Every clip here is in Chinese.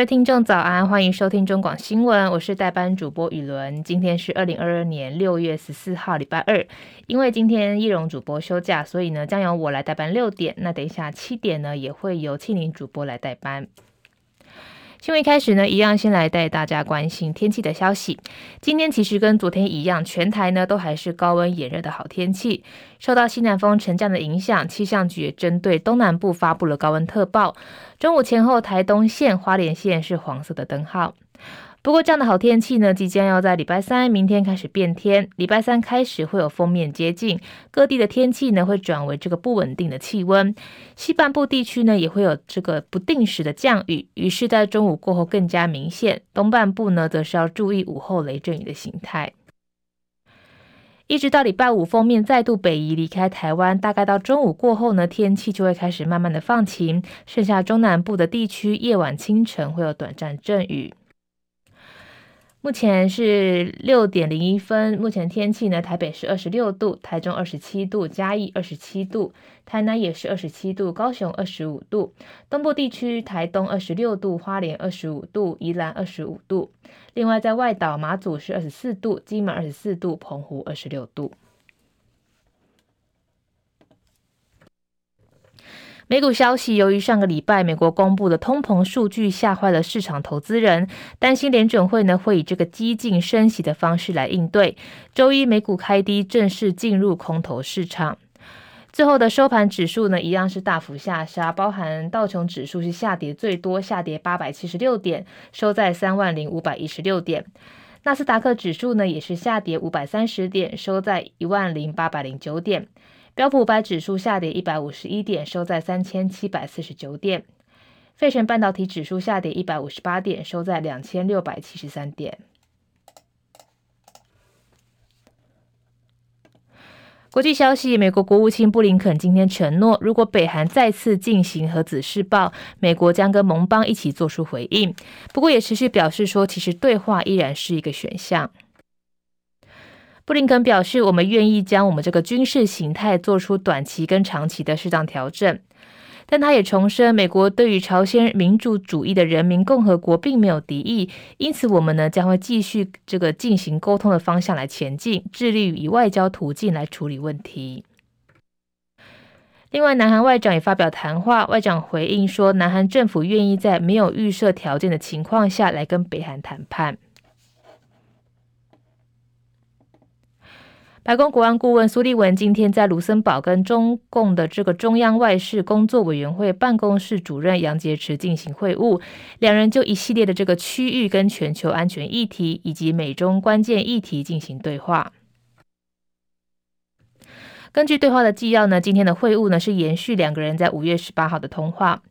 位听众早安，欢迎收听中广新闻，我是代班主播雨伦。今天是二零二二年六月十四号，礼拜二。因为今天易容主播休假，所以呢将由我来代班六点。那等一下七点呢也会由庆林主播来代班。新闻一开始呢，一样先来带大家关心天气的消息。今天其实跟昨天一样，全台呢都还是高温炎热的好天气。受到西南风沉降的影响，气象局也针对东南部发布了高温特报。中午前后，台东县、花莲县是黄色的灯号。不过，这样的好天气呢，即将要在礼拜三、明天开始变天。礼拜三开始会有锋面接近，各地的天气呢会转为这个不稳定的气温。西半部地区呢也会有这个不定时的降雨，于是，在中午过后更加明显。东半部呢，则是要注意午后雷阵雨的形态。一直到礼拜五，锋面再度北移离开台湾，大概到中午过后呢，天气就会开始慢慢的放晴，剩下中南部的地区，夜晚清晨会有短暂阵雨。目前是六点零一分。目前天气呢，台北是二十六度，台中二十七度，嘉义二十七度，台南也是二十七度，高雄二十五度。东部地区，台东二十六度，花莲二十五度，宜兰二十五度。另外，在外岛马祖是二十四度，金门二十四度，澎湖二十六度。美股消息，由于上个礼拜美国公布的通膨数据吓坏了市场投资人，担心联准会呢会以这个激进升息的方式来应对。周一美股开低，正式进入空头市场。最后的收盘指数呢，一样是大幅下杀，包含道琼指数是下跌最多，下跌八百七十六点，收在三万零五百一十六点。纳斯达克指数呢也是下跌五百三十点，收在一万零八百零九点。标普五百指数下跌一百五十一点，收在三千七百四十九点。费城半导体指数下跌一百五十八点，收在两千六百七十三点。国际消息：美国国务卿布林肯今天承诺，如果北韩再次进行核子试爆，美国将跟盟邦一起做出回应。不过，也持续表示说，其实对话依然是一个选项。布林肯表示，我们愿意将我们这个军事形态做出短期跟长期的适当调整，但他也重申，美国对于朝鲜民主主义的人民共和国并没有敌意，因此我们呢将会继续这个进行沟通的方向来前进，致力于以外交途径来处理问题。另外，南韩外长也发表谈话，外长回应说，南韩政府愿意在没有预设条件的情况下来跟北韩谈判。白宫国安顾问苏利文今天在卢森堡跟中共的这个中央外事工作委员会办公室主任杨洁篪进行会晤，两人就一系列的这个区域跟全球安全议题以及美中关键议题进行对话。根据对话的纪要呢，今天的会晤呢是延续两个人在五月十八号的通话。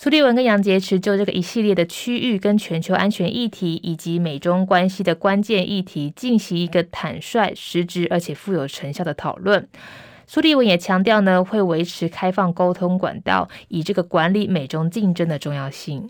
苏立文跟杨洁篪就这个一系列的区域跟全球安全议题，以及美中关系的关键议题，进行一个坦率、实质而且富有成效的讨论。苏立文也强调呢，会维持开放沟通管道，以这个管理美中竞争的重要性。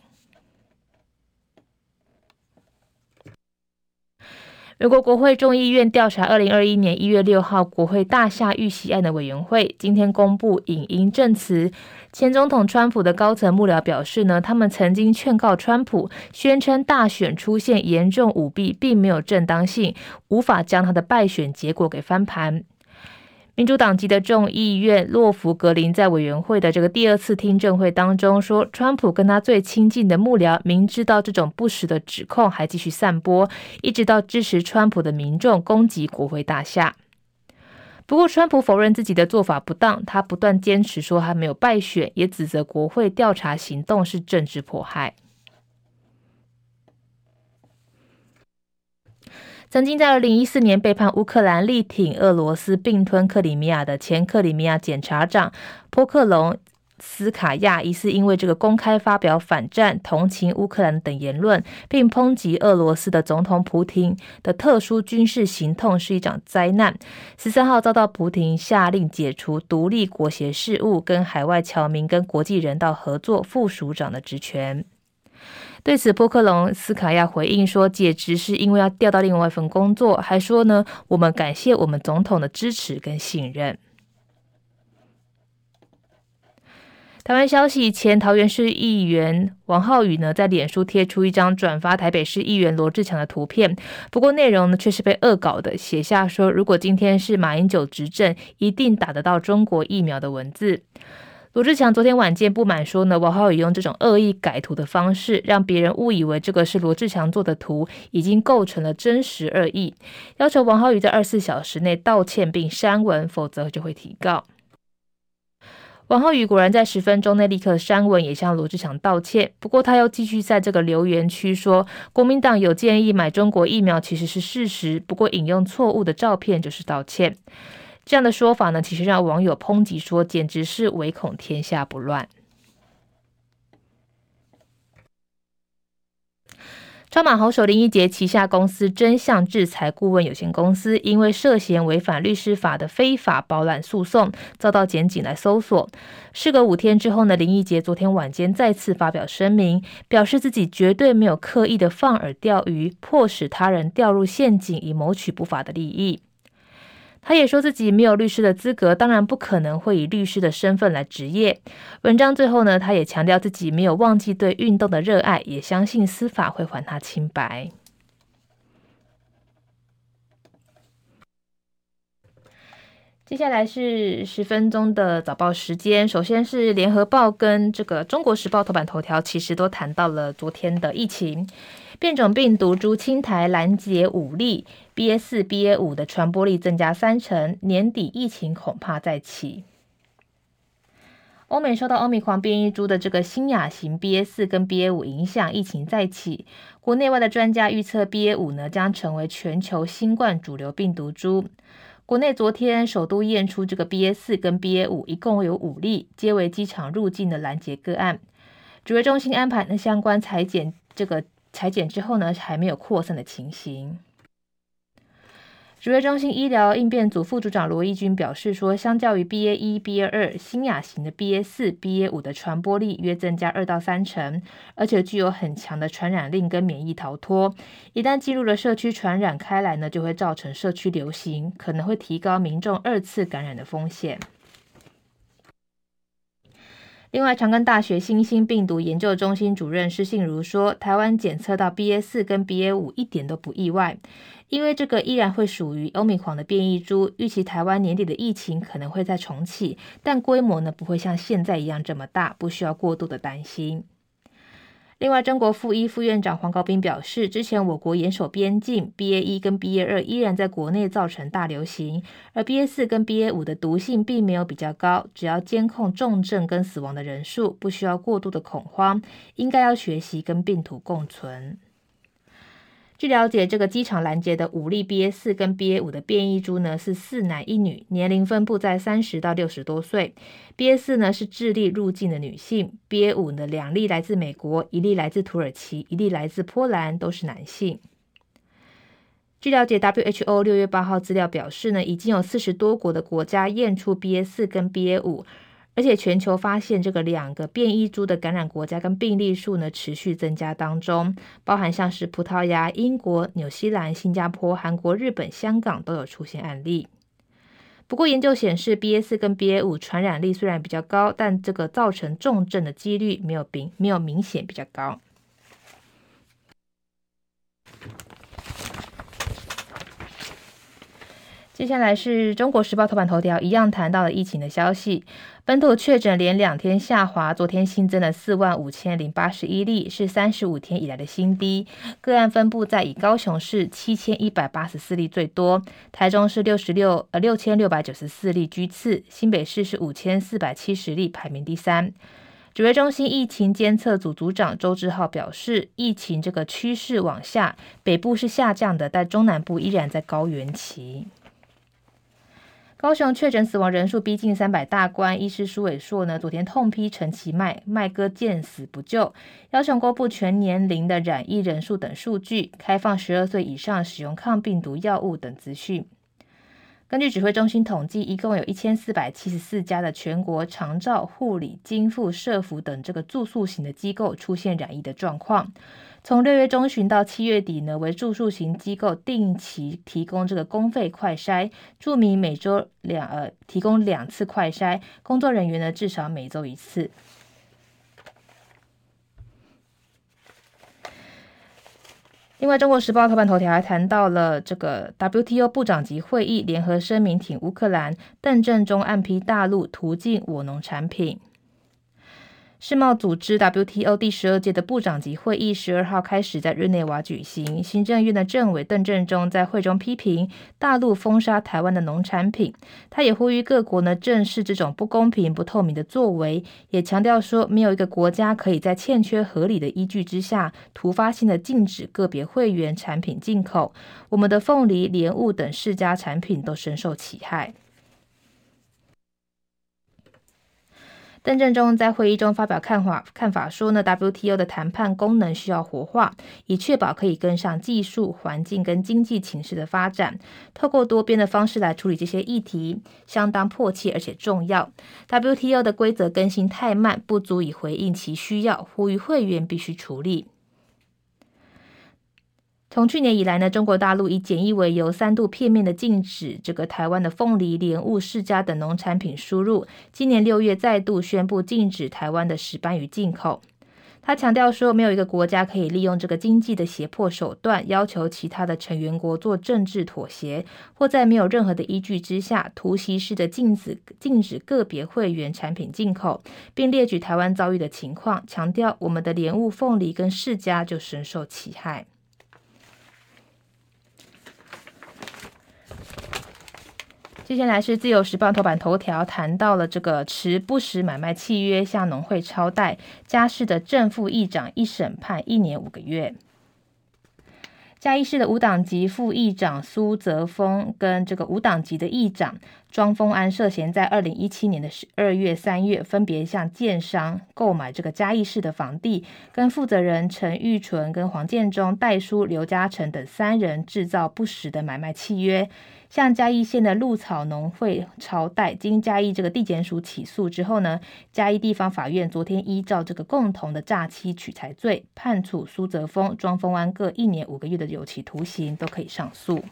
美国国会众议院调查二零二一年一月六号国会大厦遇袭案的委员会，今天公布影音证词。前总统川普的高层幕僚表示呢，他们曾经劝告川普，宣称大选出现严重舞弊，并没有正当性，无法将他的败选结果给翻盘。民主党籍的众议院洛弗格林在委员会的这个第二次听证会当中说，川普跟他最亲近的幕僚明知道这种不实的指控，还继续散播，一直到支持川普的民众攻击国会大厦。不过，川普否认自己的做法不当，他不断坚持说他没有败选，也指责国会调查行动是政治迫害。曾经在二零一四年背叛乌克兰、力挺俄罗斯并吞克里米亚的前克里米亚检察长波克龙斯卡亚，疑似因为这个公开发表反战、同情乌克兰等言论，并抨击俄罗斯的总统普丁的特殊军事行动是一场灾难。十三号遭到普丁下令解除独立国协事务跟海外侨民跟国际人道合作副署长的职权。对此，波克隆斯卡亚回应说，解职是因为要调到另外一份工作，还说呢，我们感谢我们总统的支持跟信任。台湾消息，前桃园市议员王浩宇呢，在脸书贴出一张转发台北市议员罗志强的图片，不过内容呢却是被恶搞的，写下说如果今天是马英九执政，一定打得到中国疫苗的文字。罗志强昨天晚间不满说呢，王浩宇用这种恶意改图的方式，让别人误以为这个是罗志强做的图，已经构成了真实恶意，要求王浩宇在二十四小时内道歉并删文，否则就会提告。王浩宇果然在十分钟内立刻删文，也向罗志强道歉。不过他又继续在这个留言区说，国民党有建议买中国疫苗，其实是事实。不过引用错误的照片就是道歉。这样的说法呢，其实让网友抨击说，简直是唯恐天下不乱。超马好手林义杰旗下公司真相制裁顾问有限公司，因为涉嫌违反律师法的非法包揽诉讼，遭到检警来搜索。事隔五天之后呢，林义杰昨天晚间再次发表声明，表示自己绝对没有刻意的放饵钓鱼，迫使他人掉入陷阱，以谋取不法的利益。他也说自己没有律师的资格，当然不可能会以律师的身份来执业。文章最后呢，他也强调自己没有忘记对运动的热爱，也相信司法会还他清白。接下来是十分钟的早报时间，首先是联合报跟这个中国时报头版头条，其实都谈到了昨天的疫情。变种病毒株青台拦截五例，BA 四、BA 五的传播力增加三成，年底疫情恐怕再起。欧美受到欧米狂变异株的这个新亚型 BA 四跟 BA 五影响，疫情再起。国内外的专家预测，BA 五呢将成为全球新冠主流病毒株。国内昨天首都验出这个 BA 四跟 BA 五，一共有五例，皆为机场入境的拦截个案。指挥中心安排的相关裁剪这个。裁剪之后呢，还没有扩散的情形。指挥中心医疗应变组副组长罗毅军表示说，相较于 BA 一、BA 二，新亚型的 BA 四、BA 五的传播力约增加二到三成，而且具有很强的传染力跟免疫逃脱。一旦进入了社区传染开来呢，就会造成社区流行，可能会提高民众二次感染的风险。另外，长庚大学新兴病毒研究中心主任施信如说，台湾检测到 BA 四跟 BA 五一点都不意外，因为这个依然会属于欧米狂的变异株。预期台湾年底的疫情可能会再重启，但规模呢不会像现在一样这么大，不需要过度的担心。另外，中国副一副院长黄高斌表示，之前我国严守边境，BA 一跟 BA 二依然在国内造成大流行，而 BA 四跟 BA 五的毒性并没有比较高，只要监控重症跟死亡的人数，不需要过度的恐慌，应该要学习跟病毒共存。据了解，这个机场拦截的五例 BA 四跟 BA 五的变异株呢，是四男一女，年龄分布在三十到六十多岁。BA 四呢是智利入境的女性，BA 五呢两例来自美国，一例来自土耳其，一例来自波兰，都是男性。据了解，WHO 六月八号资料表示呢，已经有四十多国的国家验出 BA 四跟 BA 五。而且全球发现这个两个变异株的感染国家跟病例数呢，持续增加当中，包含像是葡萄牙、英国、纽西兰、新加坡、韩国、日本、香港都有出现案例。不过研究显示，BA 四跟 BA 五传染力虽然比较高，但这个造成重症的几率没有明没有明显比较高。接下来是中国时报头版头条，一样谈到了疫情的消息。本土确诊连两天下滑，昨天新增了四万五千零八十一例，是三十五天以来的新低。个案分布在以高雄市七千一百八十四例最多，台中市六十六呃六千六百九十四例居次，新北市是五千四百七十例排名第三。指挥中心疫情监测组组长周志浩表示，疫情这个趋势往下，北部是下降的，但中南部依然在高原期。高雄确诊死亡人数逼近三百大关，医师苏伟硕呢，昨天痛批陈其迈迈哥见死不救，要求公布全年龄的染疫人数等数据，开放十二岁以上使用抗病毒药物等资讯。根据指挥中心统计，一共有一千四百七十四家的全国长照、护理、经复、社福等这个住宿型的机构出现染疫的状况。从六月中旬到七月底呢为住宿型机构定期提供这个公费快筛注明每周两呃提供两次快筛工作人员呢至少每周一次。另外中国时报头版头条还谈到了这个 wto 部长级会议联合声明挺乌克兰邓正中暗批大陆途径我农产品。世贸组织 WTO 第十二届的部长级会议十二号开始在日内瓦举行。行政院的政委邓正中在会中批评大陆封杀台湾的农产品，他也呼吁各国呢正视这种不公平、不透明的作为，也强调说没有一个国家可以在欠缺合理的依据之下突发性的禁止个别会员产品进口。我们的凤梨、莲雾等世家产品都深受其害。邓正中在会议中发表看法，看法说呢，WTO 的谈判功能需要活化，以确保可以跟上技术、环境跟经济情势的发展。透过多边的方式来处理这些议题，相当迫切而且重要。WTO 的规则更新太慢，不足以回应其需要，呼吁会员必须处理。从去年以来呢，中国大陆以检疫为由，三度片面的禁止这个台湾的凤梨、莲雾、释迦等农产品输入。今年六月再度宣布禁止台湾的石斑鱼进口。他强调说，没有一个国家可以利用这个经济的胁迫手段，要求其他的成员国做政治妥协，或在没有任何的依据之下，突袭式的禁止禁止个别会员产品进口，并列举台湾遭遇的情况，强调我们的莲雾、凤梨跟释迦就深受其害。接下来是自由时报头版头条，谈到了这个持不实买卖契约向农会超贷，嘉义的正副议长一审判一年五个月。嘉义市的五党籍副议长苏泽峰跟这个五党籍的议长庄丰安涉嫌在二零一七年的十二月、三月，分别向建商购买这个嘉义市的房地，跟负责人陈玉纯跟黄建中、代书刘嘉诚等三人制造不实的买卖契约。向嘉义县的鹿草农会朝代，经嘉义这个地检署起诉之后呢，嘉义地方法院昨天依照这个共同的诈欺取财罪，判处苏泽峰、庄丰安各一年五个月的有期徒刑，都可以上诉。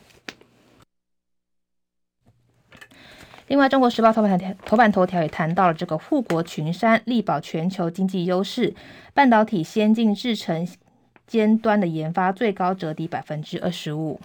另外，《中国时报》头版头头版头条也谈到了这个护国群山，力保全球经济优势，半导体先进制程尖端的研发最高折抵百分之二十五。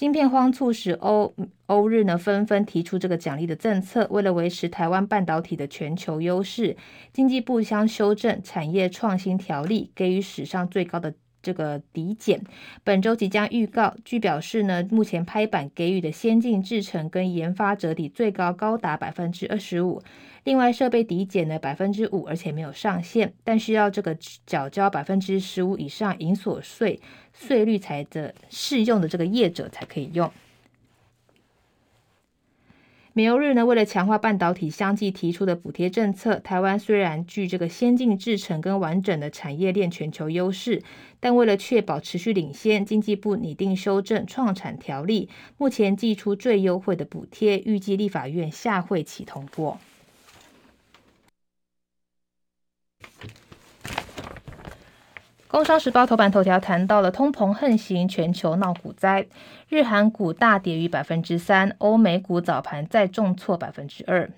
晶片荒促使欧欧日呢纷纷提出这个奖励的政策，为了维持台湾半导体的全球优势，经济部将修正产业创新条例，给予史上最高的这个抵减。本周即将预告，据表示呢，目前拍板给予的先进制程跟研发折抵最高高达百分之二十五。另外，设备抵减了百分之五，而且没有上限，但需要这个缴交百分之十五以上营所税税率才的适用的这个业者才可以用。美欧日呢，为了强化半导体相继提出的补贴政策，台湾虽然具这个先进制程跟完整的产业链全球优势，但为了确保持续领先，经济部拟定修正创产条例，目前祭出最优惠的补贴，预计立法院下会期通过。工商时报头版头条谈到了通膨横行，全球闹股灾，日韩股大跌逾百分之三，欧美股早盘再重挫百分之二。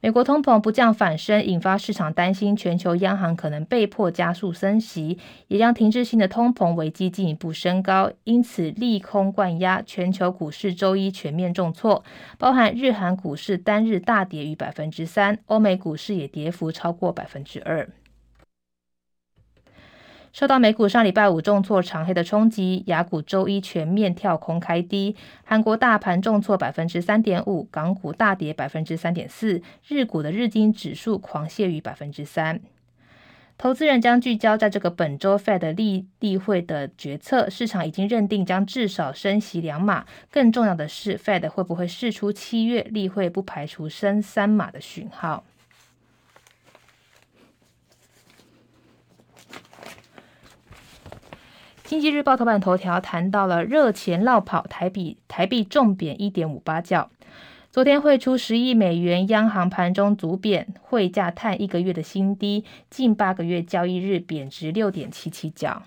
美国通膨不降反升，引发市场担心全球央行可能被迫加速升息，也让停滞性的通膨危机进一步升高，因此利空灌压，全球股市周一全面重挫，包含日韩股市单日大跌逾百分之三，欧美股市也跌幅超过百分之二。受到美股上礼拜五重挫长黑的冲击，亚股周一全面跳空开低。韩国大盘重挫百分之三点五，港股大跌百分之三点四，日股的日经指数狂泻逾百分之三。投资人将聚焦在这个本周 Fed 例例会的决策，市场已经认定将至少升息两码。更重要的是，Fed 会不会释出七月例会不排除升三码的讯号？经济日报头版头条谈到了热钱落跑，台币台币重贬一点五八角。昨天汇出十亿美元，央行盘中阻贬，汇价探一个月的新低，近八个月交易日贬值六点七七角。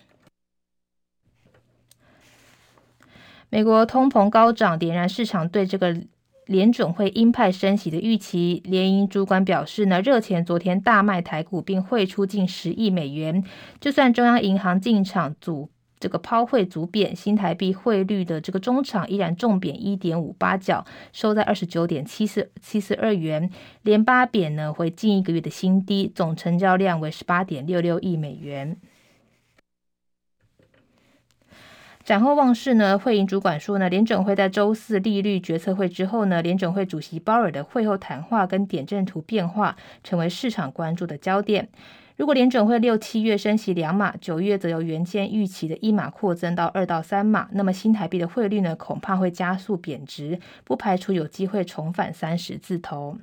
美国通膨高涨，点燃市场对这个联准会鹰派升息的预期。联银主管表示呢，热钱昨天大卖台股，并汇出近十亿美元。就算中央银行进场阻这个抛汇阻贬，新台币汇率的这个中场依然重贬一点五八角，收在二十九点七四七四二元，连八贬呢，回近一个月的新低，总成交量为十八点六六亿美元。展后望市呢，会银主管说呢，联准会在周四利率决策会之后呢，联准会主席鲍尔的会后谈话跟点阵图变化成为市场关注的焦点。如果联准会六七月升息两码，九月则由原先预期的一码扩增到二到三码，那么新台币的汇率呢，恐怕会加速贬值，不排除有机会重返三十字头。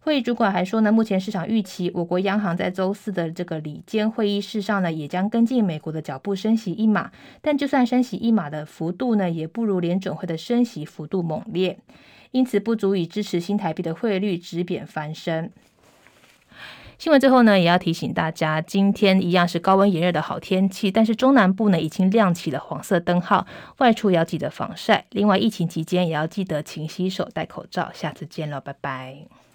会议主管还说呢，目前市场预期我国央行在周四的这个理监会议室上呢，也将跟进美国的脚步升息一码。但就算升息一码的幅度呢，也不如联准会的升息幅度猛烈，因此不足以支持新台币的汇率止贬翻身。新闻最后呢，也要提醒大家，今天一样是高温炎热的好天气，但是中南部呢已经亮起了黄色灯号，外出也要记得防晒。另外，疫情期间也要记得勤洗手、戴口罩。下次见了，拜拜。